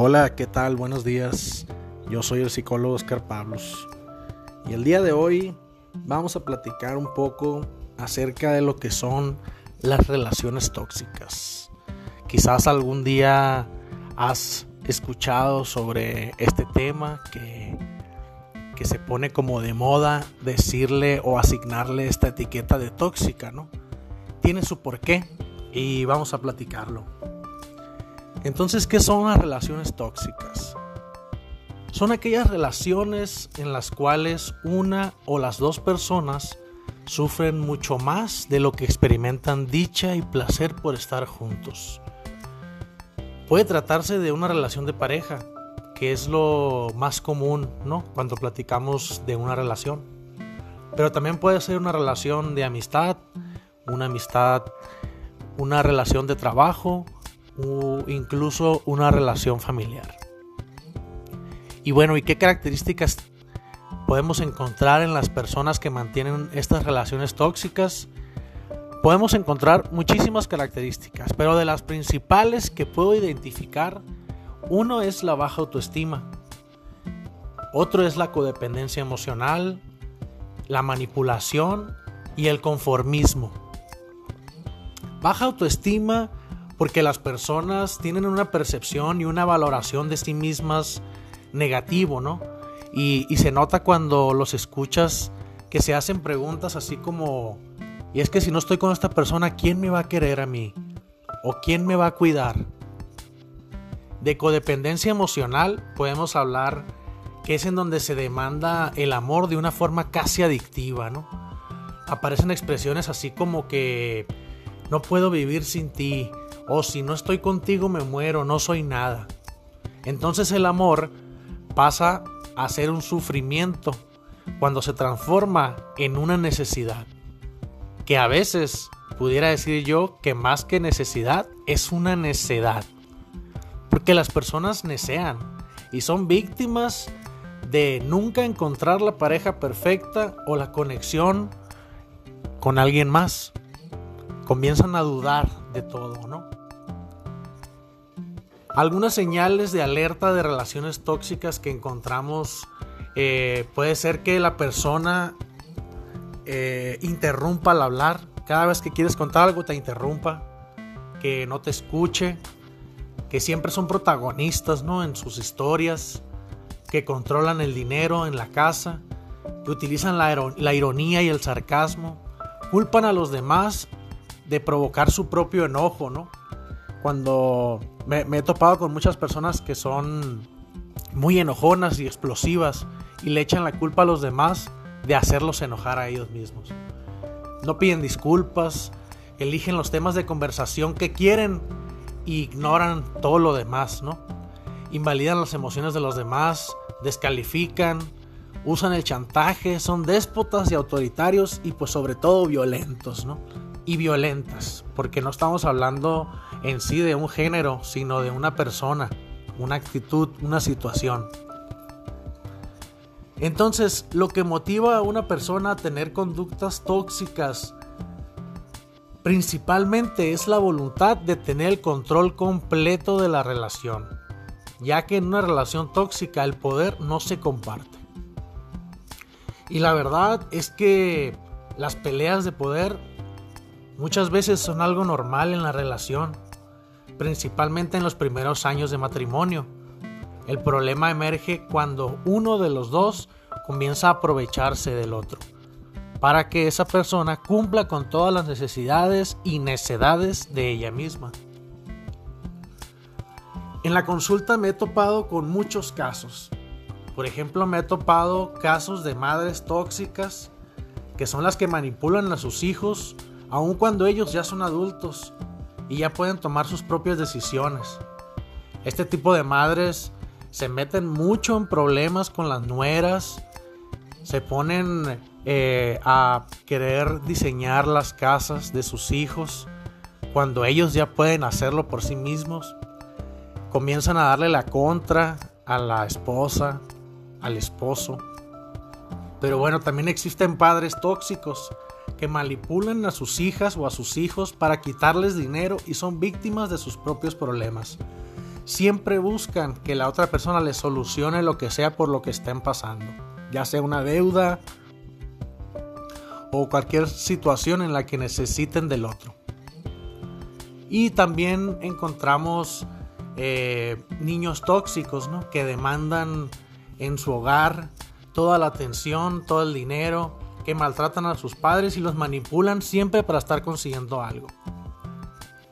Hola, ¿qué tal? Buenos días. Yo soy el psicólogo Oscar Pablos. Y el día de hoy vamos a platicar un poco acerca de lo que son las relaciones tóxicas. Quizás algún día has escuchado sobre este tema que, que se pone como de moda decirle o asignarle esta etiqueta de tóxica, ¿no? Tiene su porqué y vamos a platicarlo. Entonces, ¿qué son las relaciones tóxicas? Son aquellas relaciones en las cuales una o las dos personas sufren mucho más de lo que experimentan dicha y placer por estar juntos. Puede tratarse de una relación de pareja, que es lo más común, ¿no? Cuando platicamos de una relación. Pero también puede ser una relación de amistad, una amistad, una relación de trabajo, incluso una relación familiar. Y bueno, ¿y qué características podemos encontrar en las personas que mantienen estas relaciones tóxicas? Podemos encontrar muchísimas características, pero de las principales que puedo identificar, uno es la baja autoestima, otro es la codependencia emocional, la manipulación y el conformismo. Baja autoestima porque las personas tienen una percepción y una valoración de sí mismas negativo, ¿no? Y, se nota cuando los escuchas que se hacen preguntas así como, y es que si no estoy con esta persona, ¿quién me va a querer a mí? ¿O quién me va a cuidar? De codependencia emocional podemos hablar que es en donde se demanda el amor de una forma casi adictiva, ¿no? Aparecen expresiones así como que no puedo vivir sin ti, o si no estoy contigo me muero, no soy nada. Entonces el amor pasa a ser un sufrimiento cuando se transforma en una necesidad. Que a veces pudiera decir yo que más que necesidad es una necedad. Porque las personas necean y son víctimas de nunca encontrar la pareja perfecta o la conexión con alguien más. Comienzan a dudar de todo, ¿no? Algunas señales de alerta de relaciones tóxicas que encontramos eh, puede ser que la persona eh, interrumpa al hablar. Cada vez que quieres contar algo te interrumpa, que no te escuche, que siempre son protagonistas ¿no? en sus historias, que controlan el dinero en la casa, que utilizan la, la ironía y el sarcasmo, culpan a los demás de provocar su propio enojo, ¿no? Cuando me, he topado con muchas personas que son muy enojonas y explosivas y le echan la culpa a los demás de hacerlos enojar a ellos mismos. No piden disculpas, eligen los temas de conversación que quieren e ignoran todo lo demás, ¿no? Invalidan las emociones de los demás, descalifican, usan el chantaje, son déspotas y autoritarios y pues sobre todo violentos, ¿no? Y violentas, porque no estamos hablando en sí de un género, sino de una persona, una actitud, una situación. Entonces, lo que motiva a una persona a tener conductas tóxicas principalmente es la voluntad de tener el control completo de la relación, ya que en una relación tóxica el poder no se comparte. Y la verdad es que las peleas de poder muchas veces son algo normal en la relación principalmente en los primeros años de matrimonio. El problema emerge cuando uno de los dos comienza a aprovecharse del otro, para que esa persona cumpla con todas las necesidades y necedades de ella misma. En la consulta me he topado con muchos casos. Por ejemplo, me he topado casos de madres tóxicas que son las que manipulan a sus hijos aun cuando ellos ya son adultos y ya pueden tomar sus propias decisiones. Este tipo de madres se meten mucho en problemas con las nueras, se ponen eh, a querer diseñar las casas de sus hijos cuando ellos ya pueden hacerlo por sí mismos. Comienzan a darle la contra a la esposa, al esposo. Pero bueno, también existen padres tóxicos que manipulan a sus hijas o a sus hijos para quitarles dinero y son víctimas de sus propios problemas. siempre buscan que la otra persona les solucione lo que sea por lo que estén pasando, ya sea una deuda o cualquier situación en la que necesiten del otro. Y también encontramos eh, niños tóxicos ¿no? que demandan en su hogar toda la atención, todo el dinero, maltratan a sus padres y los manipulan siempre para estar consiguiendo algo.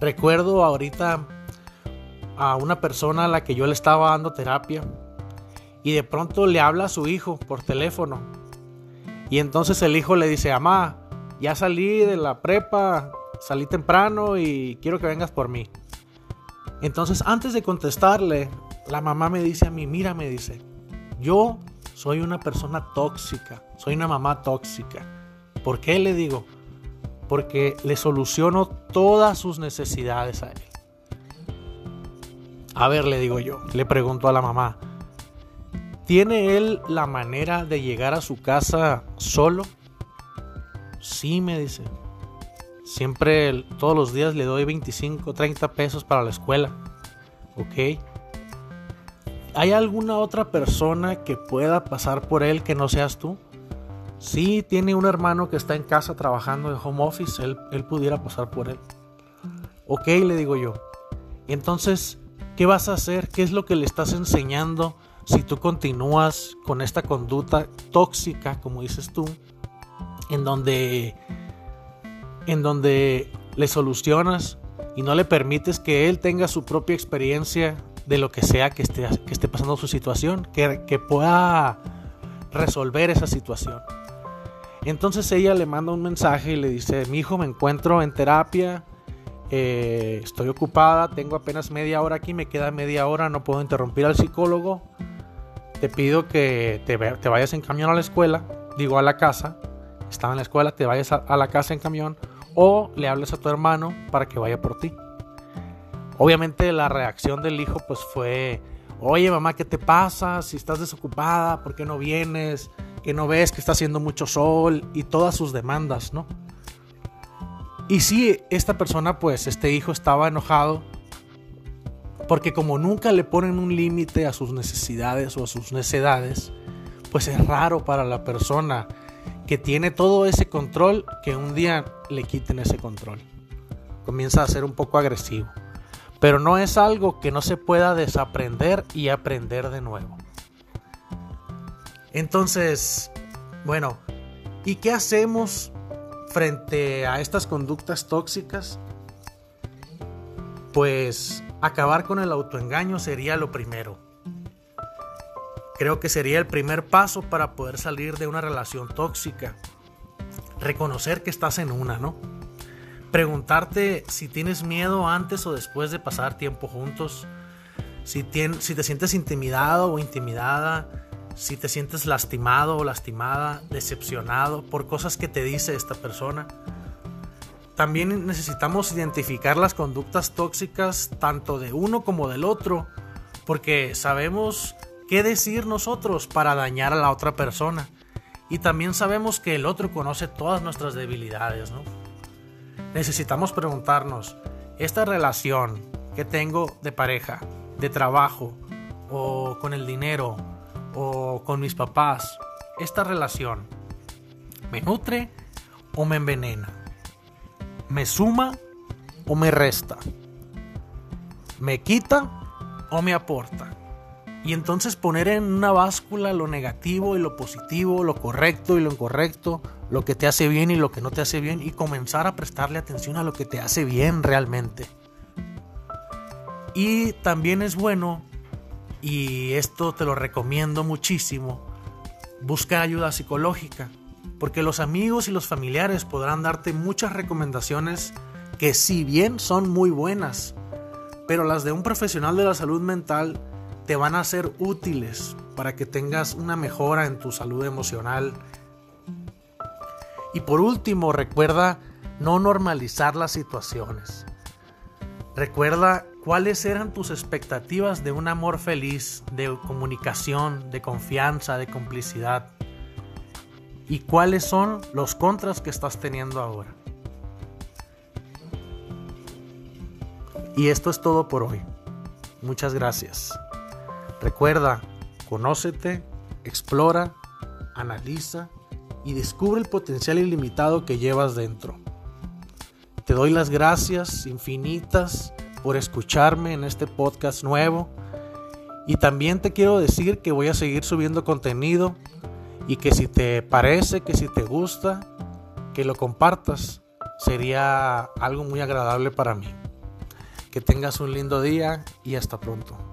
Recuerdo ahorita a una persona a la que yo le estaba dando terapia y de pronto le habla a su hijo por teléfono. Y entonces el hijo le dice, mamá, ya salí de la prepa, salí temprano y quiero que vengas por mí. Entonces antes de contestarle, la mamá me dice a mí, mira, me dice, yo soy una persona tóxica, soy una mamá tóxica. ¿Por qué le digo? Porque le soluciono todas sus necesidades a él. A ver, le digo yo, le pregunto a la mamá, ¿tiene él la manera de llegar a su casa solo? Sí, me dice. Siempre, todos los días le doy 25, 30 pesos para la escuela. ¿Ok? ¿Hay alguna otra persona que pueda pasar por él que no seas tú? Sí, tiene un hermano que está en casa trabajando en home office, él, él pudiera pasar por él. Ok, le digo yo. Entonces, ¿qué vas a hacer? ¿Qué es lo que le estás enseñando si tú continúas con esta conducta tóxica, como dices tú, en donde, en donde le solucionas y no le permites que él tenga su propia experiencia de lo que sea que esté, que esté pasando su situación, que, que pueda resolver esa situación. Entonces ella le manda un mensaje y le dice, mi hijo me encuentro en terapia, eh, estoy ocupada, tengo apenas media hora aquí, me queda media hora, no puedo interrumpir al psicólogo, te pido que te, te vayas en camión a la escuela, digo a la casa, estaba en la escuela, te vayas a, a la casa en camión o le hables a tu hermano para que vaya por ti. Obviamente la reacción del hijo pues fue, oye mamá, ¿qué te pasa? Si estás desocupada, ¿por qué no vienes? Que no ves que está haciendo mucho sol y todas sus demandas, ¿no? Y sí, esta persona pues, este hijo estaba enojado porque como nunca le ponen un límite a sus necesidades o a sus necedades, pues es raro para la persona que tiene todo ese control que un día le quiten ese control. Comienza a ser un poco agresivo. Pero no es algo que no se pueda desaprender y aprender de nuevo. Entonces, bueno, ¿y qué hacemos frente a estas conductas tóxicas? Pues acabar con el autoengaño sería lo primero. Creo que sería el primer paso para poder salir de una relación tóxica. Reconocer que estás en una, ¿no? Preguntarte si tienes miedo antes o después de pasar tiempo juntos, si, te sientes intimidado o intimidada, si te sientes lastimado o lastimada, decepcionado por cosas que te dice esta persona. También necesitamos identificar las conductas tóxicas tanto de uno como del otro, porque sabemos qué decir nosotros para dañar a la otra persona. Y también sabemos que el otro conoce todas nuestras debilidades, ¿no? Necesitamos preguntarnos, esta relación que tengo de pareja, de trabajo, o con el dinero, o con mis papás, esta relación, ¿me nutre o me envenena? ¿Me suma o me resta? ¿Me quita o me aporta? Y entonces poner en una báscula lo negativo y lo positivo, lo correcto y lo incorrecto, lo que te hace bien y lo que no te hace bien y comenzar a prestarle atención a lo que te hace bien realmente. Y también es bueno, y esto te lo recomiendo muchísimo, buscar ayuda psicológica, porque los amigos y los familiares podrán darte muchas recomendaciones que si bien son muy buenas, pero las de un profesional de la salud mental te van a ser útiles para que tengas una mejora en tu salud emocional. Y por último, recuerda no normalizar las situaciones. Recuerda cuáles eran tus expectativas de un amor feliz, de comunicación, de confianza, de complicidad. Y cuáles son los contras que estás teniendo ahora. Y esto es todo por hoy. muchas gracias. Recuerda, conócete, explora, analiza y descubre el potencial ilimitado que llevas dentro. Te doy las gracias infinitas por escucharme en este podcast nuevo. Y también te quiero decir que voy a seguir subiendo contenido y que si te parece, que si te gusta, que lo compartas. Sería algo muy agradable para mí. Que tengas un lindo día y hasta pronto.